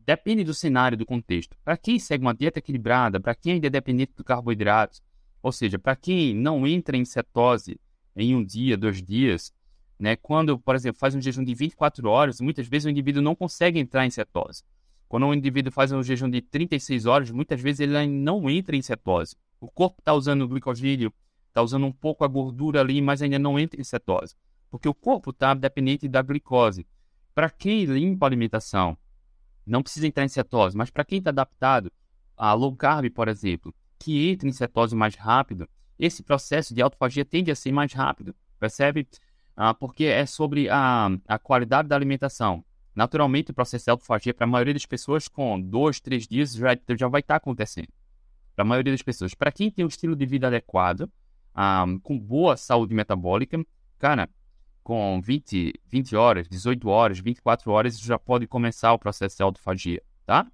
depende do cenário, do contexto. Para quem segue uma dieta equilibrada, para quem ainda é dependente do carboidrato, ou seja, para quem não entra em cetose em um dia, dois dias, né, quando, por exemplo, faz um jejum de 24 horas, muitas vezes o indivíduo não consegue entrar em cetose. Quando um indivíduo faz um jejum de 36 horas, muitas vezes ele não entra em cetose. O corpo está usando o glicogênio, está usando um pouco a gordura ali, mas ainda não entra em cetose. Porque o corpo está dependente da glicose. Para quem limpa a alimentação, não precisa entrar em cetose, mas para quem está adaptado a low carb, por exemplo, que entra em cetose mais rápido, esse processo de autofagia tende a ser mais rápido, percebe? Ah, porque é sobre a, a qualidade da alimentação. Naturalmente, o processo de autofagia, para a maioria das pessoas, com dois, três dias já, já vai estar tá acontecendo. Para a maioria das pessoas. Para quem tem um estilo de vida adequado, ah, com boa saúde metabólica, cara, com 20, 20 horas, 18 horas, 24 horas, já pode começar o processo de autofagia, tá?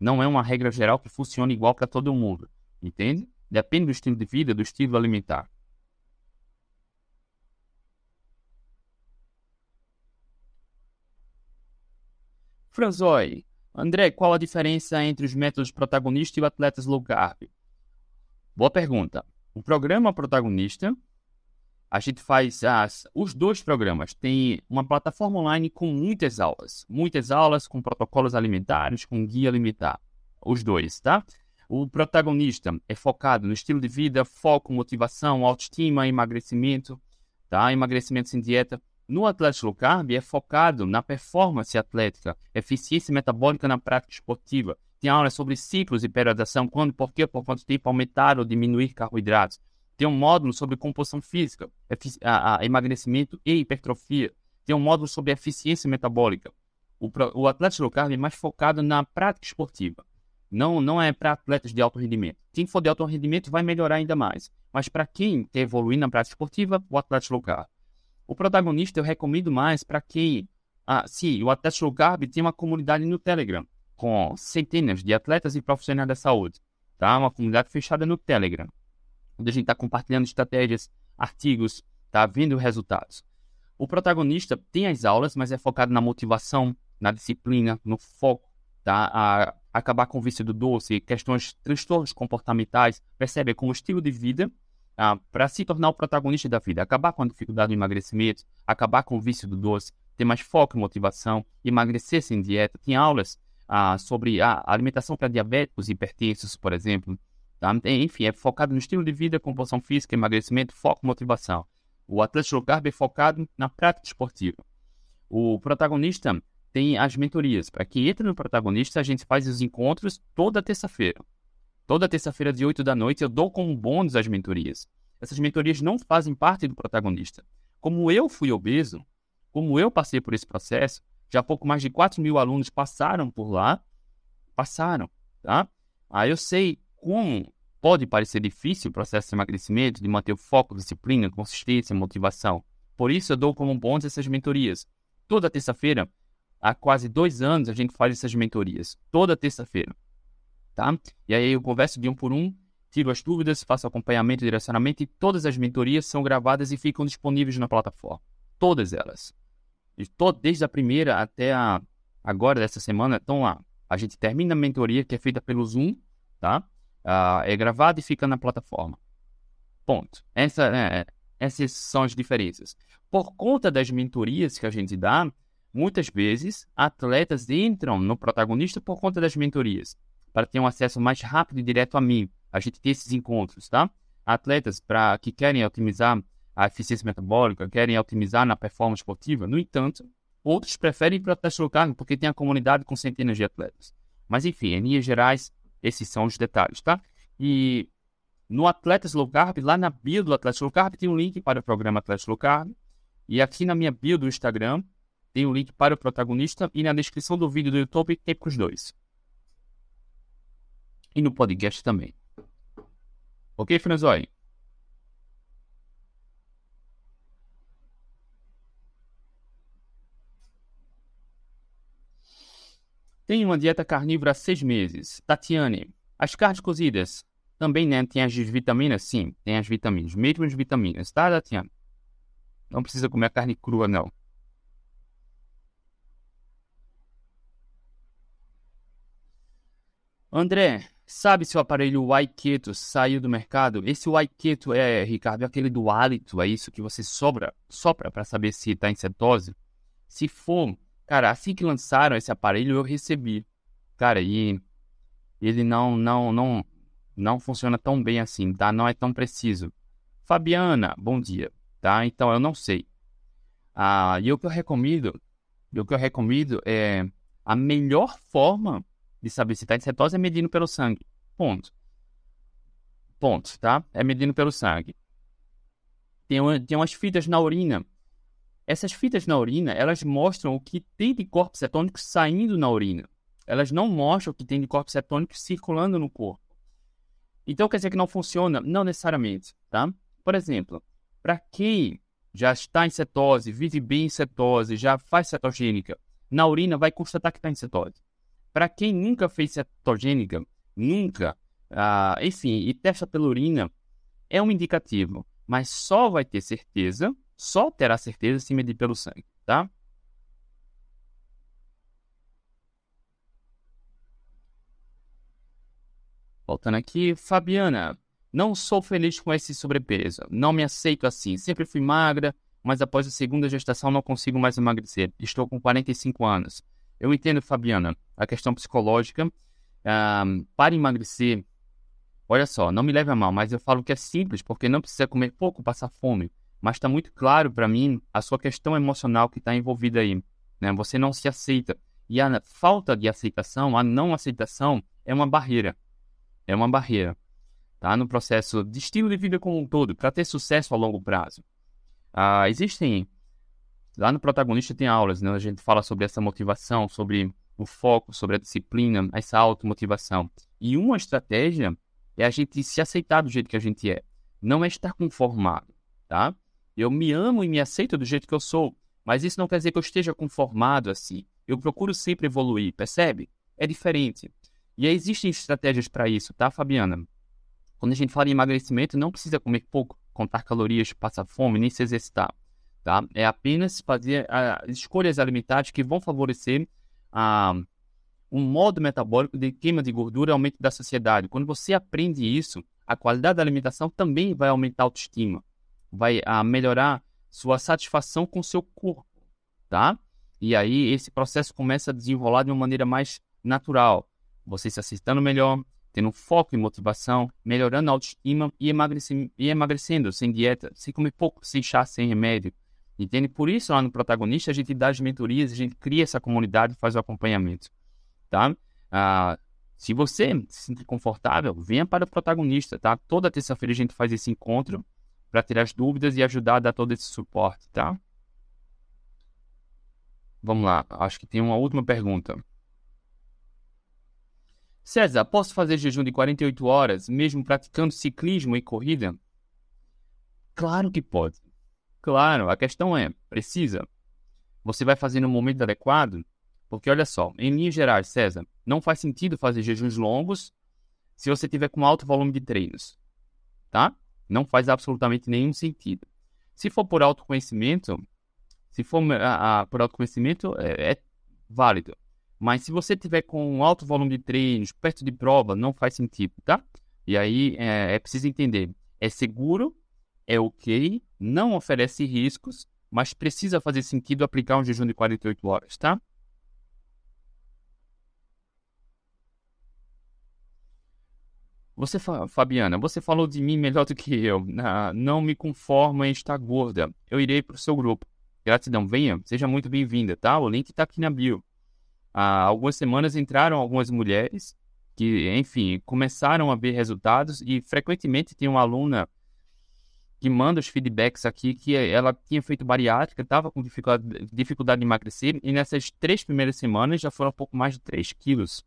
Não é uma regra geral que funciona igual para todo mundo. Entende? Depende do estilo de vida, do estilo alimentar. Franzoi, André, qual a diferença entre os métodos protagonista e o atletas low carb? Boa pergunta. O programa protagonista, a gente faz as, os dois programas. Tem uma plataforma online com muitas aulas. Muitas aulas com protocolos alimentares, com guia alimentar. Os dois, tá? O protagonista é focado no estilo de vida, foco, motivação, autoestima, emagrecimento, tá? Emagrecimento sem dieta. No Atlético Low Carb é focado na performance atlética, eficiência metabólica na prática esportiva. Tem aulas sobre ciclos e periodização, quando, por quê, por quanto tempo aumentar ou diminuir carboidratos. Tem um módulo sobre composição física, a, a emagrecimento e hipertrofia. Tem um módulo sobre eficiência metabólica. O, o Atlético Low Carb é mais focado na prática esportiva. Não, não é para atletas de alto rendimento. Quem for de alto rendimento vai melhorar ainda mais. Mas para quem quer evoluir na prática esportiva, o atleta low carb. O protagonista eu recomendo mais para quem. Ah, sim, o atleta low carb tem uma comunidade no Telegram com centenas de atletas e profissionais da saúde. Tá? Uma comunidade fechada no Telegram, onde a gente está compartilhando estratégias, artigos, tá vendo resultados. O protagonista tem as aulas, mas é focado na motivação, na disciplina, no foco, tá? A, acabar com o vício do doce, questões, transtornos comportamentais, percebe? Com o estilo de vida ah, para se tornar o protagonista da vida, acabar com a dificuldade do emagrecimento, acabar com o vício do doce, ter mais foco e motivação, emagrecer sem dieta. Tem aulas ah, sobre a alimentação para diabéticos e hipertensos, por exemplo. Tá? Enfim, é focado no estilo de vida, composição física, emagrecimento, foco e motivação. O atleta low carb é focado na prática esportiva. O protagonista tem as mentorias. Para quem entra no protagonista, a gente faz os encontros toda terça-feira. Toda terça-feira, de 8 da noite, eu dou como bônus as mentorias. Essas mentorias não fazem parte do protagonista. Como eu fui obeso, como eu passei por esse processo, já pouco mais de 4 mil alunos passaram por lá, passaram, tá? Aí eu sei como pode parecer difícil o processo de emagrecimento, de manter o foco, disciplina, consistência, motivação. Por isso eu dou como bônus essas mentorias. Toda terça-feira há quase dois anos a gente faz essas mentorias, toda terça-feira, tá? E aí eu converso de um por um, tiro as dúvidas, faço acompanhamento, direcionamento e todas as mentorias são gravadas e ficam disponíveis na plataforma, todas elas. E to desde a primeira até a agora dessa semana estão lá. A gente termina a mentoria que é feita pelo Zoom, tá? Uh, é gravada e fica na plataforma. Ponto. Essa, é, essas são as diferenças. Por conta das mentorias que a gente dá, Muitas vezes, atletas entram no protagonista por conta das mentorias, para ter um acesso mais rápido e direto a mim. A gente tem esses encontros, tá? Atletas para que querem otimizar a eficiência metabólica, querem otimizar na performance esportiva. No entanto, outros preferem ir para o teste local porque tem a comunidade com centenas de atletas. Mas enfim, em linhas gerais, esses são os detalhes, tá? E no Atletas Low Carb, lá na bio do Atletas Low Carb, tem um link para o programa Atletas Low Carb. E aqui na minha bio do Instagram, tem o um link para o protagonista e na descrição do vídeo do YouTube tem para os dois. E no podcast também. Ok, Franzói? Tenho uma dieta carnívora há seis meses. Tatiane, as carnes cozidas também né, tem as vitaminas? Sim, tem as vitaminas, mesmo as vitaminas, tá, Tatiane? Não precisa comer carne crua, não. André, sabe se o aparelho Waiketo saiu do mercado? Esse Waiketo é, Ricardo, é aquele do hálito, é isso que você sobra, sopra para saber se está em cetose? Se for, cara, assim que lançaram esse aparelho eu recebi. Cara, e ele não, não, não, não funciona tão bem assim, tá? Não é tão preciso. Fabiana, bom dia, tá? Então eu não sei. Ah, e o que eu recomendo, o que eu recomendo é a melhor forma de saber se está em cetose é medindo pelo sangue. Ponto. Ponto, tá? É medindo pelo sangue. Tem, tem umas fitas na urina. Essas fitas na urina, elas mostram o que tem de corpos cetônicos saindo na urina. Elas não mostram o que tem de corpos cetônicos circulando no corpo. Então quer dizer que não funciona? Não necessariamente, tá? Por exemplo, para quem já está em cetose, vive bem em cetose, já faz cetogênica, na urina vai constatar que está em cetose. Para quem nunca fez cetogênica, nunca, ah, enfim, e testa pela urina, é um indicativo, mas só vai ter certeza, só terá certeza se medir pelo sangue, tá? Voltando aqui, Fabiana, não sou feliz com esse sobrepeso. Não me aceito assim. Sempre fui magra, mas após a segunda gestação não consigo mais emagrecer. Estou com 45 anos. Eu entendo, Fabiana, a questão psicológica. para emagrecer, olha só, não me leve a mal, mas eu falo que é simples, porque não precisa comer pouco, passar fome. Mas está muito claro para mim a sua questão emocional que está envolvida aí. Né? Você não se aceita. E a falta de aceitação, a não aceitação, é uma barreira. É uma barreira tá? no processo de estilo de vida como um todo, para ter sucesso a longo prazo. Ah, existem, lá no protagonista tem aulas, né? a gente fala sobre essa motivação, sobre o foco, sobre a disciplina, essa automotivação. E uma estratégia é a gente se aceitar do jeito que a gente é, não é estar conformado, tá? Eu me amo e me aceito do jeito que eu sou, mas isso não quer dizer que eu esteja conformado assim. Eu procuro sempre evoluir, percebe? É diferente. E existem estratégias para isso, tá, Fabiana? Quando a gente fala em emagrecimento, não precisa comer pouco, contar calorias, passar fome, nem se exercitar. Tá? É apenas fazer uh, escolhas alimentares que vão favorecer uh, um modo metabólico de queima de gordura e aumento da saciedade. Quando você aprende isso, a qualidade da alimentação também vai aumentar a autoestima, vai uh, melhorar sua satisfação com seu corpo, tá? E aí esse processo começa a desenrolar de uma maneira mais natural. Você se acertando melhor, tendo foco e motivação, melhorando a autoestima e, e emagrecendo sem dieta, sem comer pouco, sem chá, sem remédio. Entende? Por isso, lá no Protagonista, a gente dá as mentorias, a gente cria essa comunidade faz o acompanhamento. Tá? Ah, se você se sentir confortável, venha para o Protagonista, tá? Toda terça-feira a gente faz esse encontro para tirar as dúvidas e ajudar a dar todo esse suporte, tá? Vamos lá, acho que tem uma última pergunta. César, posso fazer jejum de 48 horas, mesmo praticando ciclismo e corrida? Claro que pode. Claro, a questão é, precisa? Você vai fazer no momento adequado? Porque olha só, em linhas gerais, César, não faz sentido fazer jejuns longos se você tiver com alto volume de treinos, tá? Não faz absolutamente nenhum sentido. Se for por autoconhecimento, se for a, a, por autoconhecimento, é, é válido. Mas se você tiver com alto volume de treinos, perto de prova, não faz sentido, tá? E aí é, é preciso entender. É seguro, é ok, não oferece riscos, mas precisa fazer sentido aplicar um jejum de 48 horas, tá? Você, Fabiana, você falou de mim melhor do que eu. não me conformo em estar gorda. Eu irei para o seu grupo. Gratidão, venha, seja muito bem-vinda, tá? O link está aqui na bio há algumas semanas entraram algumas mulheres que, enfim, começaram a ver resultados e frequentemente tem uma aluna que manda os feedbacks aqui que ela tinha feito bariátrica, estava com dificuldade, dificuldade de emagrecer e nessas três primeiras semanas já foram um pouco mais de 3 quilos.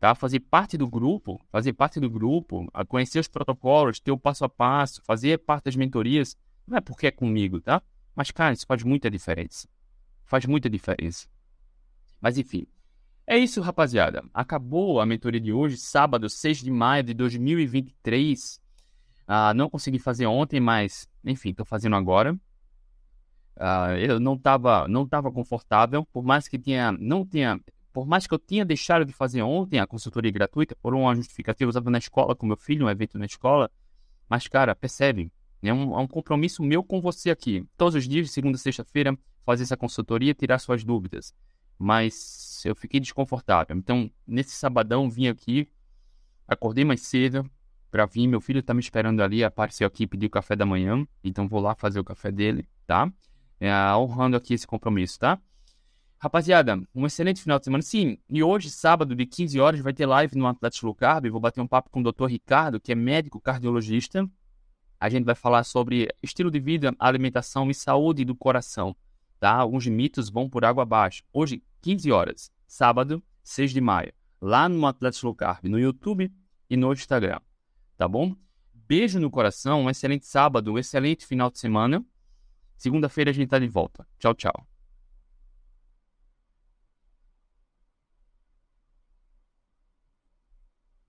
tá? Fazer parte do grupo, fazer parte do grupo, conhecer os protocolos, ter o passo a passo, fazer parte das mentorias, não é porque é comigo, tá? Mas, cara, isso faz muita diferença. Faz muita diferença. Mas, enfim. É isso, rapaziada. Acabou a mentoria de hoje, sábado, 6 de maio de 2023. Ah, não consegui fazer ontem, mas, enfim, estou fazendo agora. Ah, eu não estava não tava confortável, por mais que tinha, não tenha por mais que eu tinha deixado de fazer ontem a consultoria gratuita por uma justificativa, eu estava na escola com meu filho, um evento na escola, mas, cara, percebe, é um, é um compromisso meu com você aqui. Todos os dias, segunda sexta-feira, fazer essa consultoria, tirar suas dúvidas. Mas eu fiquei desconfortável. Então, nesse sabadão, vim aqui, acordei mais cedo para vir. Meu filho está me esperando ali, apareceu aqui, pediu o café da manhã. Então, vou lá fazer o café dele, tá? É, honrando aqui esse compromisso, tá? Rapaziada, um excelente final de semana. Sim, e hoje, sábado, de 15 horas, vai ter live no Atlético Low Carb. Vou bater um papo com o Dr. Ricardo, que é médico cardiologista. A gente vai falar sobre estilo de vida, alimentação e saúde do coração. Tá? Alguns mitos vão por água abaixo. Hoje, 15 horas, sábado, 6 de maio, lá no Atlético Low Carb, no YouTube e no Instagram. Tá bom? Beijo no coração, um excelente sábado, um excelente final de semana. Segunda-feira a gente tá de volta. Tchau, tchau.